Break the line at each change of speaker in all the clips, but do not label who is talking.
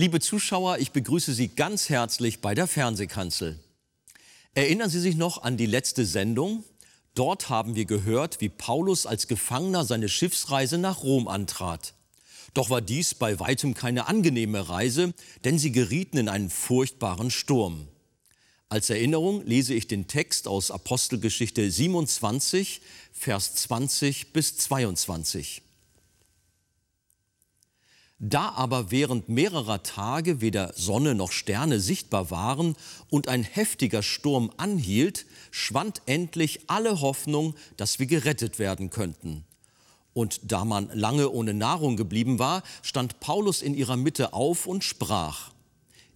Liebe Zuschauer, ich begrüße Sie ganz herzlich bei der Fernsehkanzel. Erinnern Sie sich noch an die letzte Sendung? Dort haben wir gehört, wie Paulus als Gefangener seine Schiffsreise nach Rom antrat. Doch war dies bei weitem keine angenehme Reise, denn sie gerieten in einen furchtbaren Sturm. Als Erinnerung lese ich den Text aus Apostelgeschichte 27, Vers 20 bis 22. Da aber während mehrerer Tage weder Sonne noch Sterne sichtbar waren und ein heftiger Sturm anhielt, schwand endlich alle Hoffnung, dass wir gerettet werden könnten. Und da man lange ohne Nahrung geblieben war, stand Paulus in ihrer Mitte auf und sprach,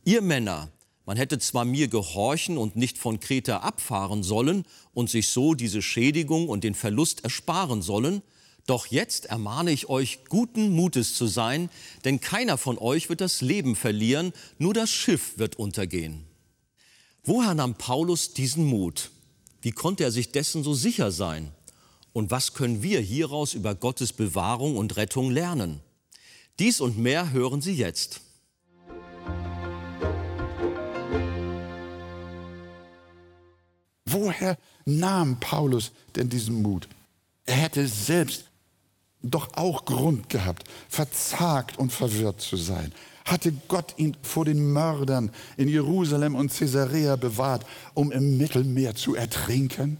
Ihr Männer, man hätte zwar mir gehorchen und nicht von Kreta abfahren sollen und sich so diese Schädigung und den Verlust ersparen sollen, doch jetzt ermahne ich euch, guten Mutes zu sein, denn keiner von euch wird das Leben verlieren, nur das Schiff wird untergehen. Woher nahm Paulus diesen Mut? Wie konnte er sich dessen so sicher sein? Und was können wir hieraus über Gottes Bewahrung und Rettung lernen? Dies und mehr hören Sie jetzt.
Woher nahm Paulus denn diesen Mut? Er hätte selbst doch auch Grund gehabt, verzagt und verwirrt zu sein. Hatte Gott ihn vor den Mördern in Jerusalem und Caesarea bewahrt, um im Mittelmeer zu ertrinken?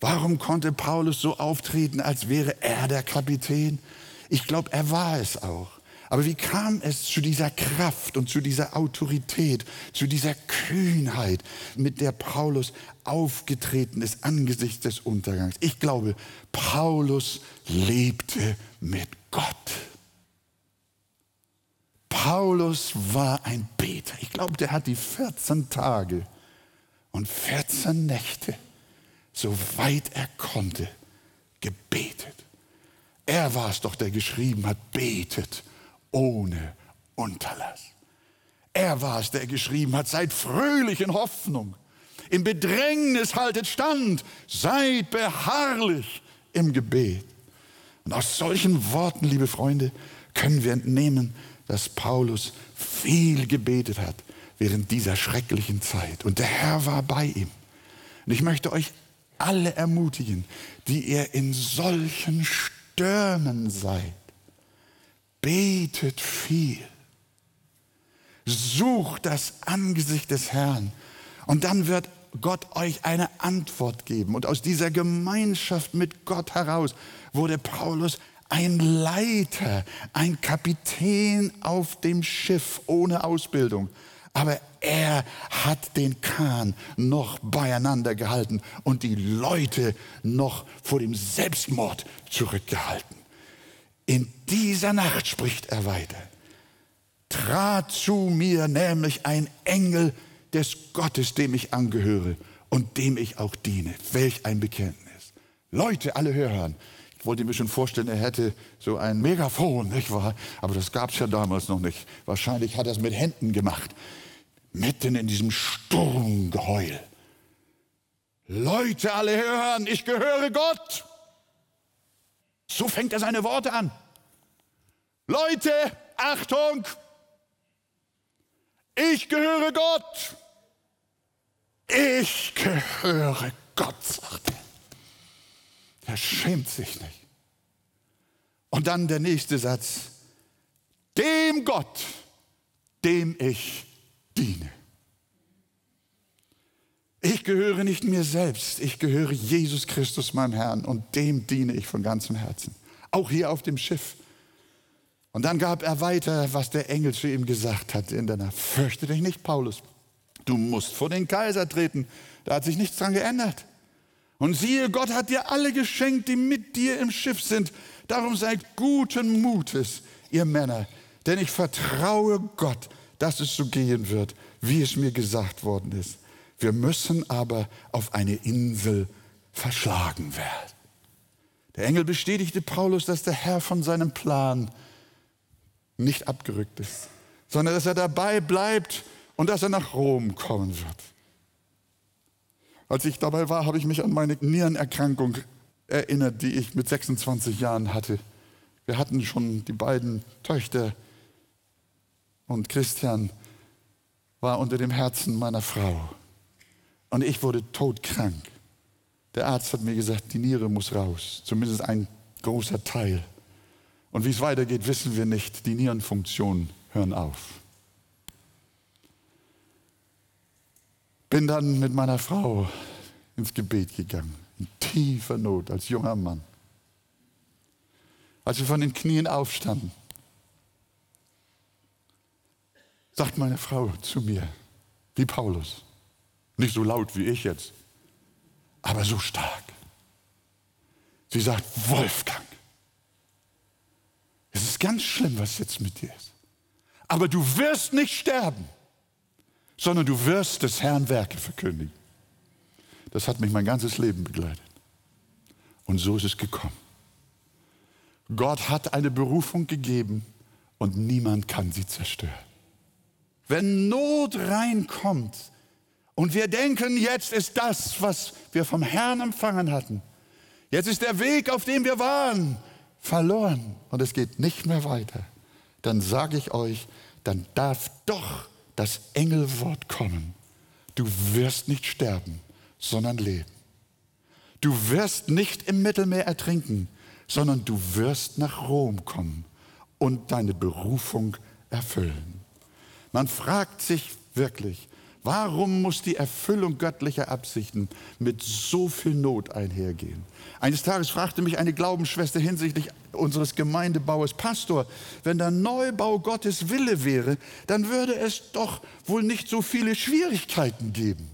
Warum konnte Paulus so auftreten, als wäre er der Kapitän? Ich glaube, er war es auch. Aber wie kam es zu dieser Kraft und zu dieser Autorität, zu dieser Kühnheit, mit der Paulus aufgetreten ist angesichts des Untergangs? Ich glaube, Paulus lebte mit Gott. Paulus war ein Beter. Ich glaube, der hat die 14 Tage und 14 Nächte, soweit er konnte, gebetet. Er war es doch, der geschrieben hat, betet ohne Unterlass. Er war es, der geschrieben hat, seid fröhlich in Hoffnung, im Bedrängnis haltet stand, seid beharrlich im Gebet. Und aus solchen Worten, liebe Freunde, können wir entnehmen, dass Paulus viel gebetet hat während dieser schrecklichen Zeit. Und der Herr war bei ihm. Und ich möchte euch alle ermutigen, die ihr in solchen Stürmen seid, Betet viel. Sucht das Angesicht des Herrn. Und dann wird Gott euch eine Antwort geben. Und aus dieser Gemeinschaft mit Gott heraus wurde Paulus ein Leiter, ein Kapitän auf dem Schiff ohne Ausbildung. Aber er hat den Kahn noch beieinander gehalten und die Leute noch vor dem Selbstmord zurückgehalten. In dieser Nacht, spricht er weiter, trat zu mir nämlich ein Engel des Gottes, dem ich angehöre und dem ich auch diene. Welch ein Bekenntnis. Leute, alle hören. Ich wollte mir schon vorstellen, er hätte so ein Megafon, nicht wahr? Aber das gab es ja damals noch nicht. Wahrscheinlich hat er es mit Händen gemacht. Mitten in diesem Sturmgeheul. Leute, alle hören, ich gehöre Gott. So fängt er seine Worte an. Leute, Achtung! Ich gehöre Gott. Ich gehöre Gott, sagt er. Er schämt sich nicht. Und dann der nächste Satz. Dem Gott, dem ich diene. Ich gehöre nicht mir selbst, ich gehöre Jesus Christus, meinem Herrn, und dem diene ich von ganzem Herzen. Auch hier auf dem Schiff. Und dann gab er weiter, was der Engel zu ihm gesagt hat in der Nacht. Fürchte dich nicht, Paulus. Du musst vor den Kaiser treten. Da hat sich nichts dran geändert. Und siehe, Gott hat dir alle geschenkt, die mit dir im Schiff sind. Darum seid guten Mutes, ihr Männer. Denn ich vertraue Gott, dass es so gehen wird, wie es mir gesagt worden ist. Wir müssen aber auf eine Insel verschlagen werden. Der Engel bestätigte Paulus, dass der Herr von seinem Plan nicht abgerückt ist, sondern dass er dabei bleibt und dass er nach Rom kommen wird. Als ich dabei war, habe ich mich an meine Nierenerkrankung erinnert, die ich mit 26 Jahren hatte. Wir hatten schon die beiden Töchter und Christian war unter dem Herzen meiner Frau. Und ich wurde todkrank. Der Arzt hat mir gesagt, die Niere muss raus, zumindest ein großer Teil. Und wie es weitergeht, wissen wir nicht. Die Nierenfunktionen hören auf. Bin dann mit meiner Frau ins Gebet gegangen, in tiefer Not als junger Mann. Als wir von den Knien aufstanden, sagt meine Frau zu mir, wie Paulus, nicht so laut wie ich jetzt, aber so stark. Sie sagt, Wolfgang, es ist ganz schlimm, was jetzt mit dir ist. Aber du wirst nicht sterben, sondern du wirst des Herrn Werke verkündigen. Das hat mich mein ganzes Leben begleitet. Und so ist es gekommen. Gott hat eine Berufung gegeben und niemand kann sie zerstören. Wenn Not reinkommt und wir denken, jetzt ist das, was wir vom Herrn empfangen hatten, jetzt ist der Weg, auf dem wir waren, verloren und es geht nicht mehr weiter, dann sage ich euch, dann darf doch das Engelwort kommen. Du wirst nicht sterben, sondern leben. Du wirst nicht im Mittelmeer ertrinken, sondern du wirst nach Rom kommen und deine Berufung erfüllen. Man fragt sich wirklich, Warum muss die Erfüllung göttlicher Absichten mit so viel Not einhergehen? Eines Tages fragte mich eine Glaubensschwester hinsichtlich unseres Gemeindebaues, Pastor, wenn der Neubau Gottes Wille wäre, dann würde es doch wohl nicht so viele Schwierigkeiten geben.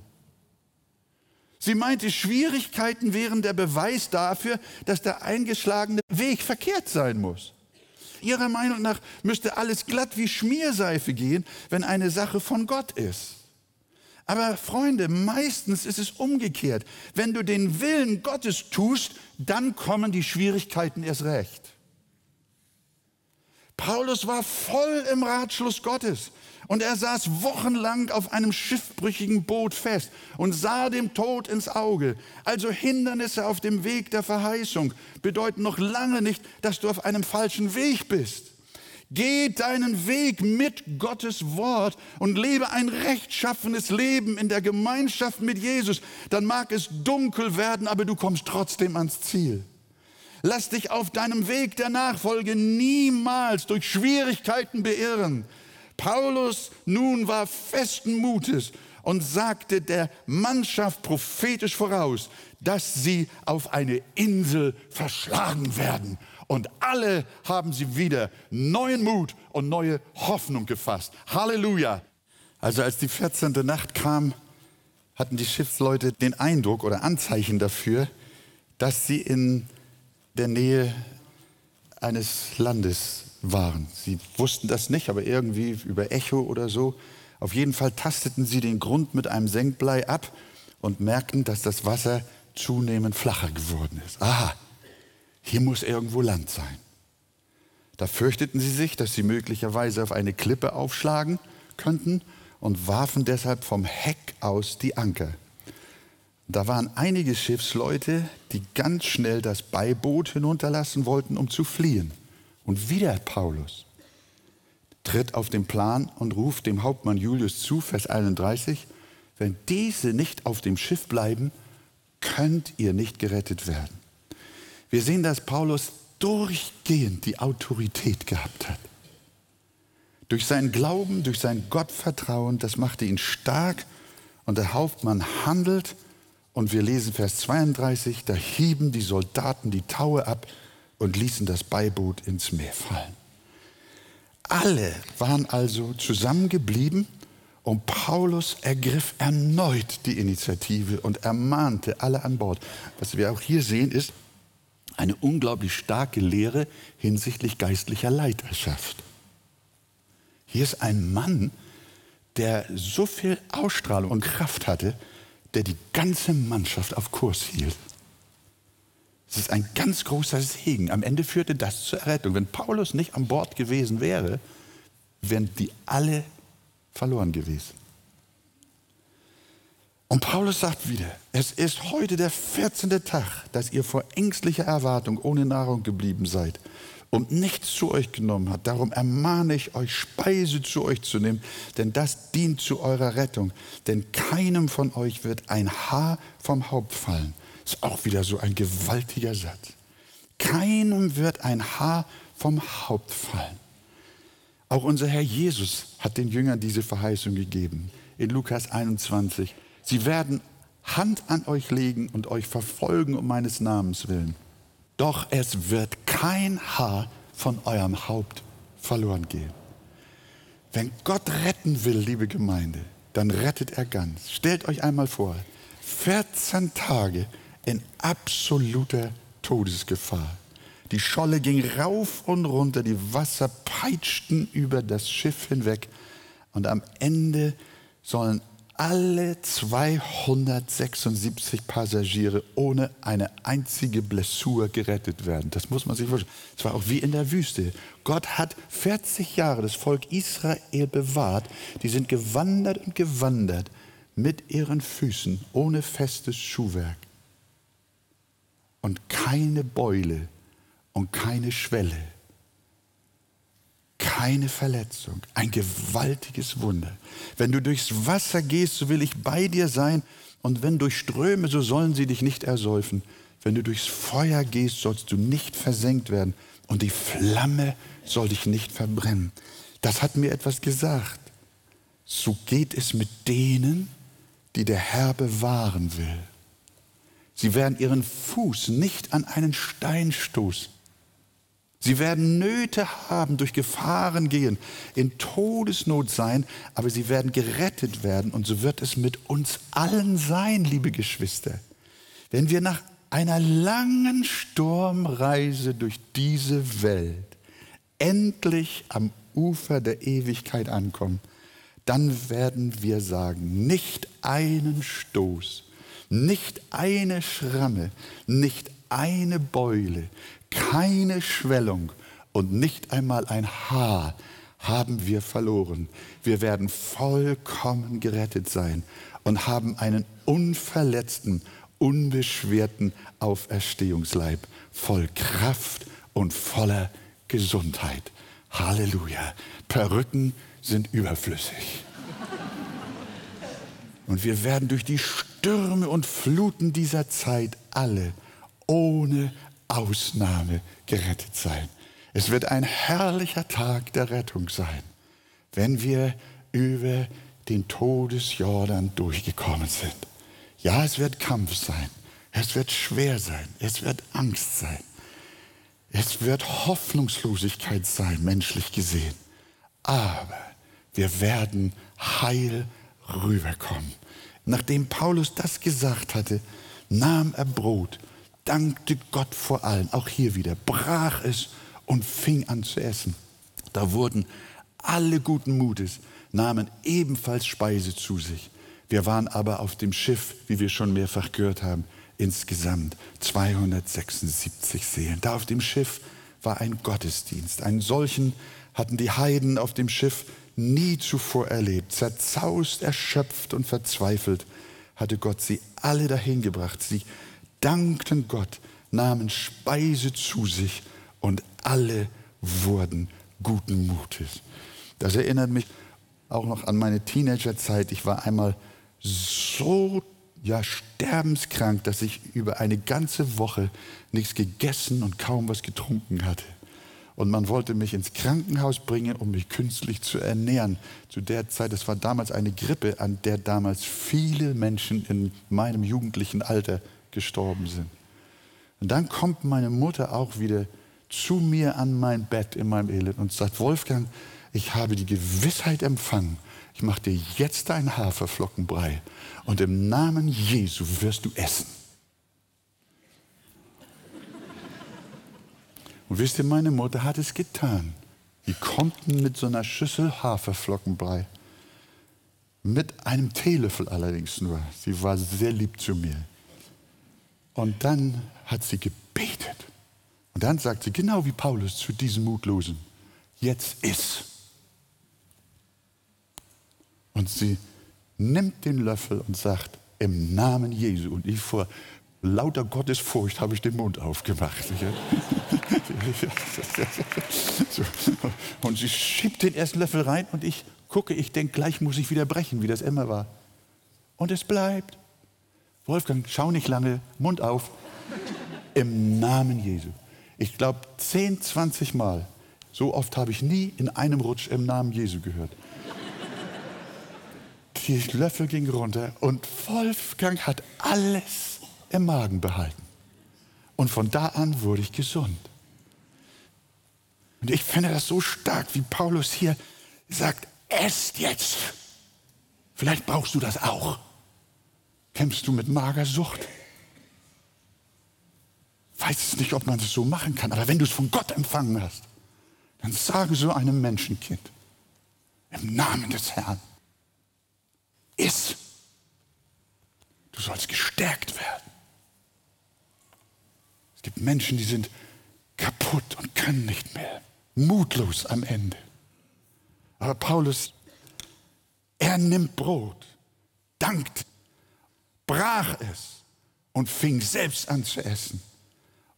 Sie meinte, Schwierigkeiten wären der Beweis dafür, dass der eingeschlagene Weg verkehrt sein muss. Ihrer Meinung nach müsste alles glatt wie Schmierseife gehen, wenn eine Sache von Gott ist. Aber Freunde, meistens ist es umgekehrt. Wenn du den Willen Gottes tust, dann kommen die Schwierigkeiten erst recht. Paulus war voll im Ratschluss Gottes und er saß wochenlang auf einem schiffbrüchigen Boot fest und sah dem Tod ins Auge. Also Hindernisse auf dem Weg der Verheißung bedeuten noch lange nicht, dass du auf einem falschen Weg bist. Geh deinen Weg mit Gottes Wort und lebe ein rechtschaffenes Leben in der Gemeinschaft mit Jesus. Dann mag es dunkel werden, aber du kommst trotzdem ans Ziel. Lass dich auf deinem Weg der Nachfolge niemals durch Schwierigkeiten beirren. Paulus nun war festen Mutes und sagte der Mannschaft prophetisch voraus, dass sie auf eine Insel verschlagen werden und alle haben sie wieder neuen Mut und neue Hoffnung gefasst. Halleluja. Also als die 14. Nacht kam, hatten die Schiffsleute den Eindruck oder Anzeichen dafür, dass sie in der Nähe eines Landes waren. Sie wussten das nicht, aber irgendwie über Echo oder so. Auf jeden Fall tasteten sie den Grund mit einem Senkblei ab und merkten, dass das Wasser zunehmend flacher geworden ist. Aha, hier muss irgendwo Land sein. Da fürchteten sie sich, dass sie möglicherweise auf eine Klippe aufschlagen könnten und warfen deshalb vom Heck aus die Anker. Da waren einige Schiffsleute, die ganz schnell das Beiboot hinunterlassen wollten, um zu fliehen. Und wieder Paulus tritt auf den Plan und ruft dem Hauptmann Julius zu, Vers 31, wenn diese nicht auf dem Schiff bleiben, könnt ihr nicht gerettet werden. Wir sehen, dass Paulus durchgehend die Autorität gehabt hat. Durch seinen Glauben, durch sein Gottvertrauen, das machte ihn stark und der Hauptmann handelt und wir lesen Vers 32, da hieben die Soldaten die Taue ab und ließen das Beiboot ins Meer fallen. Alle waren also zusammengeblieben und Paulus ergriff erneut die Initiative und ermahnte alle an Bord. Was wir auch hier sehen ist, eine unglaublich starke Lehre hinsichtlich geistlicher Leiterschaft. Hier ist ein Mann, der so viel Ausstrahlung und Kraft hatte, der die ganze Mannschaft auf Kurs hielt. Es ist ein ganz großer Segen. Am Ende führte das zur Errettung. Wenn Paulus nicht an Bord gewesen wäre, wären die alle verloren gewesen. Und Paulus sagt wieder, es ist heute der 14. Tag, dass ihr vor ängstlicher Erwartung ohne Nahrung geblieben seid. und nichts zu euch genommen hat. Darum ermahne ich euch, Speise zu euch zu nehmen, denn das dient zu eurer Rettung. Denn keinem von euch wird ein Haar vom Haupt fallen. Ist auch wieder so ein gewaltiger Satz. Keinem wird ein Haar vom Haupt fallen. Auch unser Herr Jesus hat den Jüngern diese Verheißung gegeben. In Lukas 21. Sie werden Hand an euch legen und euch verfolgen um meines Namens willen. Doch es wird kein Haar von eurem Haupt verloren gehen. Wenn Gott retten will, liebe Gemeinde, dann rettet er ganz. Stellt euch einmal vor, 14 Tage in absoluter Todesgefahr. Die Scholle ging rauf und runter, die Wasser peitschten über das Schiff hinweg und am Ende sollen alle 276 Passagiere ohne eine einzige Blessur gerettet werden. Das muss man sich vorstellen. Es war auch wie in der Wüste. Gott hat 40 Jahre das Volk Israel bewahrt. Die sind gewandert und gewandert mit ihren Füßen ohne festes Schuhwerk. Und keine Beule und keine Schwelle keine Verletzung. Ein gewaltiges Wunder. Wenn du durchs Wasser gehst, so will ich bei dir sein. Und wenn durch Ströme, so sollen sie dich nicht ersäufen. Wenn du durchs Feuer gehst, sollst du nicht versenkt werden. Und die Flamme soll dich nicht verbrennen. Das hat mir etwas gesagt. So geht es mit denen, die der Herr bewahren will. Sie werden ihren Fuß nicht an einen Stein stoßen. Sie werden Nöte haben, durch Gefahren gehen, in Todesnot sein, aber sie werden gerettet werden. Und so wird es mit uns allen sein, liebe Geschwister. Wenn wir nach einer langen Sturmreise durch diese Welt endlich am Ufer der Ewigkeit ankommen, dann werden wir sagen, nicht einen Stoß, nicht eine Schramme, nicht eine Beule, keine Schwellung und nicht einmal ein Haar haben wir verloren. Wir werden vollkommen gerettet sein und haben einen unverletzten, unbeschwerten Auferstehungsleib, voll Kraft und voller Gesundheit. Halleluja. Perücken sind überflüssig. Und wir werden durch die Stürme und Fluten dieser Zeit alle ohne Ausnahme gerettet sein. Es wird ein herrlicher Tag der Rettung sein, wenn wir über den Todesjordan durchgekommen sind. Ja, es wird Kampf sein, es wird schwer sein, es wird Angst sein, es wird Hoffnungslosigkeit sein, menschlich gesehen. Aber wir werden heil rüberkommen. Nachdem Paulus das gesagt hatte, nahm er Brot dankte Gott vor allen, auch hier wieder, brach es und fing an zu essen. Da wurden alle guten Mutes, nahmen ebenfalls Speise zu sich. Wir waren aber auf dem Schiff, wie wir schon mehrfach gehört haben, insgesamt 276 Seelen. Da auf dem Schiff war ein Gottesdienst. Einen solchen hatten die Heiden auf dem Schiff nie zuvor erlebt. Zerzaust, erschöpft und verzweifelt hatte Gott sie alle dahin gebracht. Sie dankten Gott, nahmen Speise zu sich und alle wurden guten Mutes. Das erinnert mich auch noch an meine Teenagerzeit. Ich war einmal so ja, sterbenskrank, dass ich über eine ganze Woche nichts gegessen und kaum was getrunken hatte. Und man wollte mich ins Krankenhaus bringen, um mich künstlich zu ernähren. Zu der Zeit, es war damals eine Grippe, an der damals viele Menschen in meinem jugendlichen Alter gestorben sind. Und dann kommt meine Mutter auch wieder zu mir an mein Bett in meinem Elend und sagt, Wolfgang, ich habe die Gewissheit empfangen, ich mache dir jetzt einen Haferflockenbrei und im Namen Jesu wirst du essen. Und wisst ihr, meine Mutter hat es getan. Die kommt mit so einer Schüssel Haferflockenbrei. Mit einem Teelöffel allerdings nur. Sie war sehr lieb zu mir. Und dann hat sie gebetet. Und dann sagt sie, genau wie Paulus zu diesem Mutlosen, jetzt ist. Und sie nimmt den Löffel und sagt, im Namen Jesu. Und ich vor Lauter Gottesfurcht habe ich den Mund aufgemacht. Und sie schiebt den ersten Löffel rein und ich gucke, ich denke, gleich muss ich wieder brechen, wie das immer war. Und es bleibt. Wolfgang, schau nicht lange, Mund auf. Im Namen Jesu. Ich glaube, 10, 20 Mal. So oft habe ich nie in einem Rutsch im Namen Jesu gehört. Die Löffel ging runter und Wolfgang hat alles im Magen behalten. Und von da an wurde ich gesund. Und ich finde das so stark, wie Paulus hier sagt, esst jetzt. Vielleicht brauchst du das auch. Kämpfst du mit Magersucht? Weiß es nicht, ob man es so machen kann, aber wenn du es von Gott empfangen hast, dann sage so einem Menschenkind, im Namen des Herrn, iss. Du sollst gestärkt werden gibt Menschen, die sind kaputt und können nicht mehr, mutlos am Ende. Aber Paulus, er nimmt Brot, dankt, brach es und fing selbst an zu essen.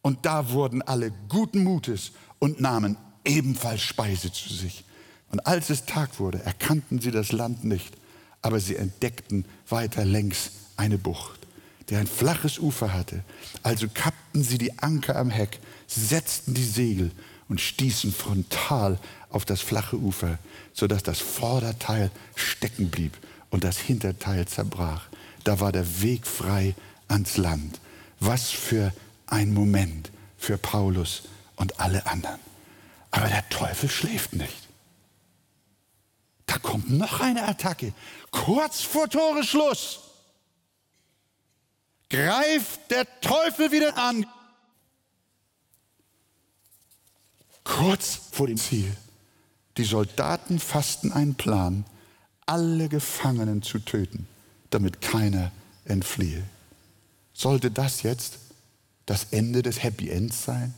Und da wurden alle guten Mutes und nahmen ebenfalls Speise zu sich. Und als es Tag wurde, erkannten sie das Land nicht, aber sie entdeckten weiter längs eine Bucht der ein flaches Ufer hatte. Also kappten sie die Anker am Heck, setzten die Segel und stießen frontal auf das flache Ufer, sodass das Vorderteil stecken blieb und das Hinterteil zerbrach. Da war der Weg frei ans Land. Was für ein Moment für Paulus und alle anderen. Aber der Teufel schläft nicht. Da kommt noch eine Attacke. Kurz vor Toreschluss greift der Teufel wieder an. Kurz vor dem Ziel. Die Soldaten fassten einen Plan, alle Gefangenen zu töten, damit keiner entfliehe. Sollte das jetzt das Ende des Happy Ends sein?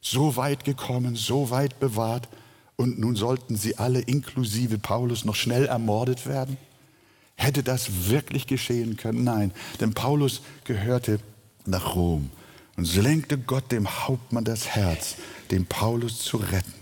So weit gekommen, so weit bewahrt und nun sollten sie alle inklusive Paulus noch schnell ermordet werden? Hätte das wirklich geschehen können? Nein, denn Paulus gehörte nach Rom. Und so lenkte Gott dem Hauptmann das Herz, den Paulus zu retten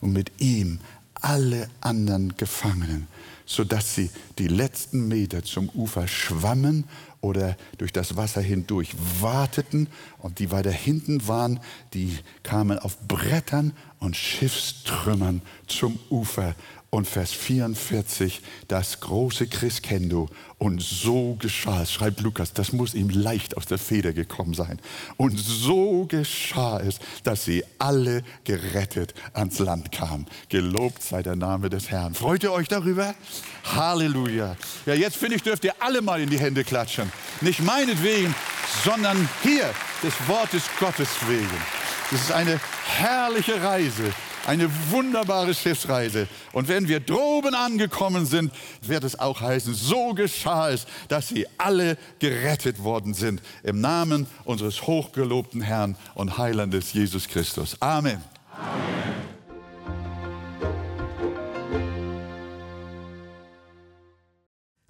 und mit ihm alle anderen Gefangenen, sodass sie die letzten Meter zum Ufer schwammen oder durch das Wasser hindurch warteten und die weiter hinten waren, die kamen auf Brettern und Schiffstrümmern zum Ufer und Vers 44 das große Chriskendo. Und so geschah es, schreibt Lukas, das muss ihm leicht aus der Feder gekommen sein. Und so geschah es, dass sie alle gerettet ans Land kamen. Gelobt sei der Name des Herrn. Freut ihr euch darüber? Halleluja. Ja, jetzt finde ich, dürft ihr alle mal in die Hände klatschen. Nicht meinetwegen, sondern hier des Wortes Gottes wegen. Das ist eine herrliche Reise eine wunderbare Schiffsreise. Und wenn wir droben angekommen sind, wird es auch heißen, so geschah es, dass sie alle gerettet worden sind. Im Namen unseres hochgelobten Herrn und Heilandes Jesus Christus. Amen. Amen.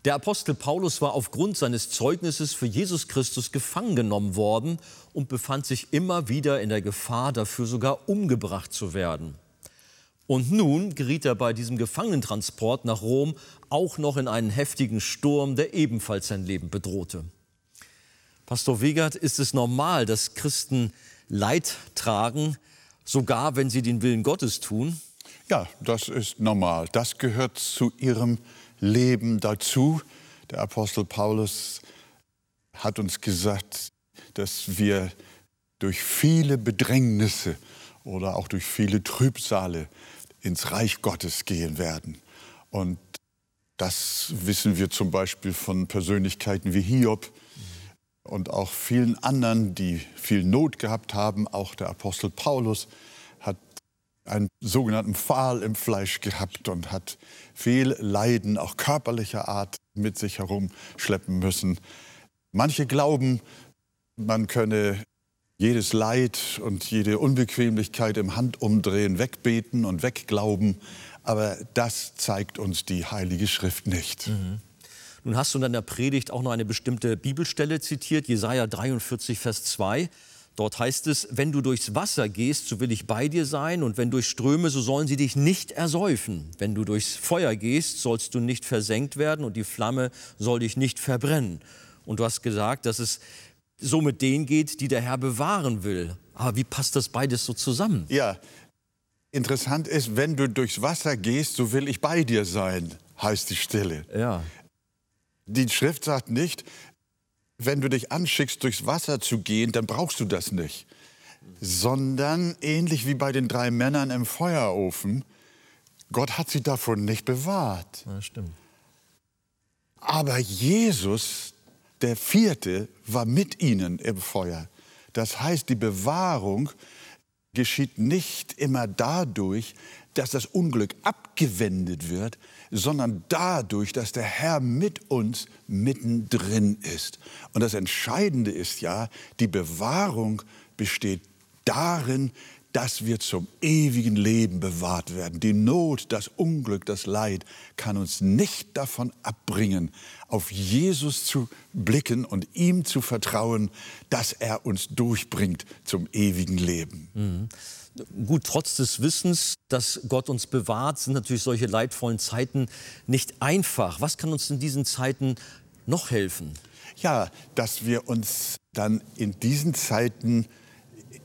Der Apostel Paulus war aufgrund seines Zeugnisses für Jesus Christus gefangen genommen worden und befand sich immer wieder in der Gefahr, dafür sogar umgebracht zu werden. Und nun geriet er bei diesem Gefangenentransport nach Rom auch noch in einen heftigen Sturm, der ebenfalls sein Leben bedrohte. Pastor Wegert, ist es normal, dass Christen Leid tragen, sogar wenn sie den Willen Gottes tun?
Ja, das ist normal. Das gehört zu ihrem Leben dazu. Der Apostel Paulus hat uns gesagt, dass wir durch viele Bedrängnisse oder auch durch viele Trübsale ins Reich Gottes gehen werden. Und das wissen wir zum Beispiel von Persönlichkeiten wie Hiob und auch vielen anderen, die viel Not gehabt haben. Auch der Apostel Paulus hat einen sogenannten Pfahl im Fleisch gehabt und hat viel Leiden, auch körperlicher Art, mit sich herumschleppen müssen. Manche glauben, man könne jedes Leid und jede Unbequemlichkeit im Handumdrehen wegbeten und wegglauben. Aber das zeigt uns die Heilige Schrift nicht. Mhm.
Nun hast du in deiner Predigt auch noch eine bestimmte Bibelstelle zitiert, Jesaja 43, Vers 2. Dort heißt es, wenn du durchs Wasser gehst, so will ich bei dir sein, und wenn durch Ströme, so sollen sie dich nicht ersäufen. Wenn du durchs Feuer gehst, sollst du nicht versenkt werden, und die Flamme soll dich nicht verbrennen. Und du hast gesagt, dass es so mit denen geht, die der Herr bewahren will. Aber wie passt das beides so zusammen?
Ja, interessant ist, wenn du durchs Wasser gehst, so will ich bei dir sein, heißt die Stille.
Ja.
Die Schrift sagt nicht, wenn du dich anschickst, durchs Wasser zu gehen, dann brauchst du das nicht. Sondern ähnlich wie bei den drei Männern im Feuerofen, Gott hat sie davon nicht bewahrt.
Ja, stimmt.
Aber Jesus, der vierte, war mit ihnen im Feuer. Das heißt, die Bewahrung geschieht nicht immer dadurch, dass das Unglück abgewendet wird, sondern dadurch, dass der Herr mit uns mittendrin ist. Und das Entscheidende ist ja, die Bewahrung besteht darin, dass wir zum ewigen Leben bewahrt werden. Die Not, das Unglück, das Leid kann uns nicht davon abbringen, auf Jesus zu blicken und ihm zu vertrauen, dass er uns durchbringt zum ewigen Leben.
Mhm. Gut, trotz des Wissens, dass Gott uns bewahrt, sind natürlich solche leidvollen Zeiten nicht einfach. Was kann uns in diesen Zeiten noch helfen?
Ja, dass wir uns dann in diesen Zeiten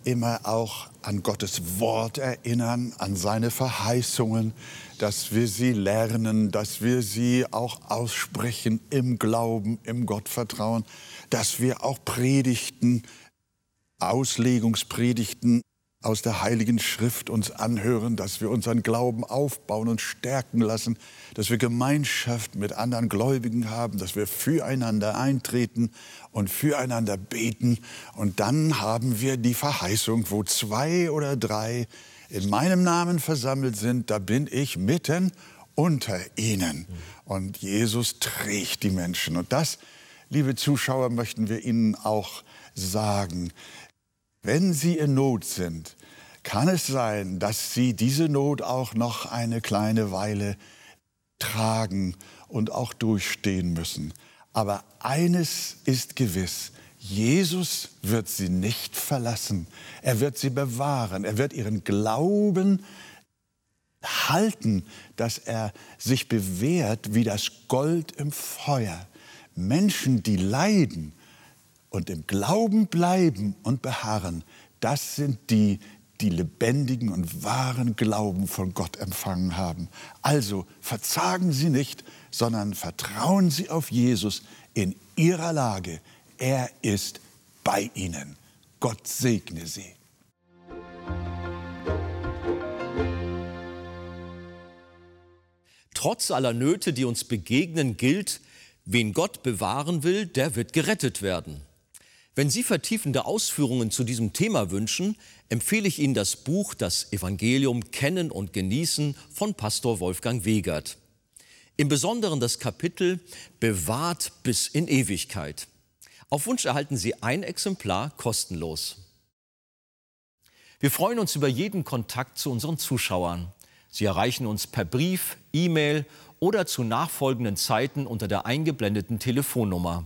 immer auch an Gottes Wort erinnern, an seine Verheißungen, dass wir sie lernen, dass wir sie auch aussprechen im Glauben, im Gottvertrauen, dass wir auch Predigten, Auslegungspredigten aus der Heiligen Schrift uns anhören, dass wir unseren Glauben aufbauen und stärken lassen, dass wir Gemeinschaft mit anderen Gläubigen haben, dass wir füreinander eintreten und füreinander beten. Und dann haben wir die Verheißung, wo zwei oder drei in meinem Namen versammelt sind, da bin ich mitten unter ihnen. Und Jesus trägt die Menschen. Und das, liebe Zuschauer, möchten wir Ihnen auch sagen. Wenn Sie in Not sind, kann es sein, dass Sie diese Not auch noch eine kleine Weile tragen und auch durchstehen müssen. Aber eines ist gewiss, Jesus wird sie nicht verlassen. Er wird sie bewahren. Er wird ihren Glauben halten, dass er sich bewährt wie das Gold im Feuer. Menschen, die leiden, und im Glauben bleiben und beharren, das sind die, die lebendigen und wahren Glauben von Gott empfangen haben. Also verzagen Sie nicht, sondern vertrauen Sie auf Jesus in Ihrer Lage. Er ist bei Ihnen. Gott segne Sie.
Trotz aller Nöte, die uns begegnen, gilt, wen Gott bewahren will, der wird gerettet werden. Wenn Sie vertiefende Ausführungen zu diesem Thema wünschen, empfehle ich Ihnen das Buch Das Evangelium Kennen und Genießen von Pastor Wolfgang Wegert. Im Besonderen das Kapitel Bewahrt bis in Ewigkeit. Auf Wunsch erhalten Sie ein Exemplar kostenlos. Wir freuen uns über jeden Kontakt zu unseren Zuschauern. Sie erreichen uns per Brief, E-Mail oder zu nachfolgenden Zeiten unter der eingeblendeten Telefonnummer.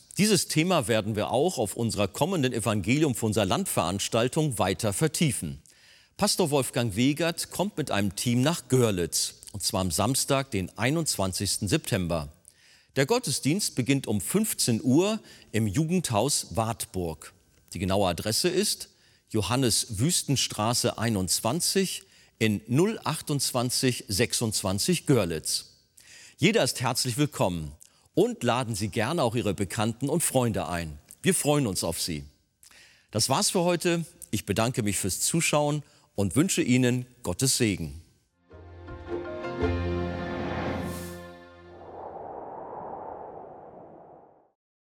Dieses Thema werden wir auch auf unserer kommenden Evangelium für unser Landveranstaltung weiter vertiefen. Pastor Wolfgang Wegert kommt mit einem Team nach Görlitz, und zwar am Samstag, den 21. September. Der Gottesdienst beginnt um 15 Uhr im Jugendhaus Wartburg. Die genaue Adresse ist Johannes Wüstenstraße 21 in 028 26 Görlitz. Jeder ist herzlich willkommen und laden Sie gerne auch Ihre Bekannten und Freunde ein. Wir freuen uns auf Sie. Das war's für heute. Ich bedanke mich fürs Zuschauen und wünsche Ihnen Gottes Segen.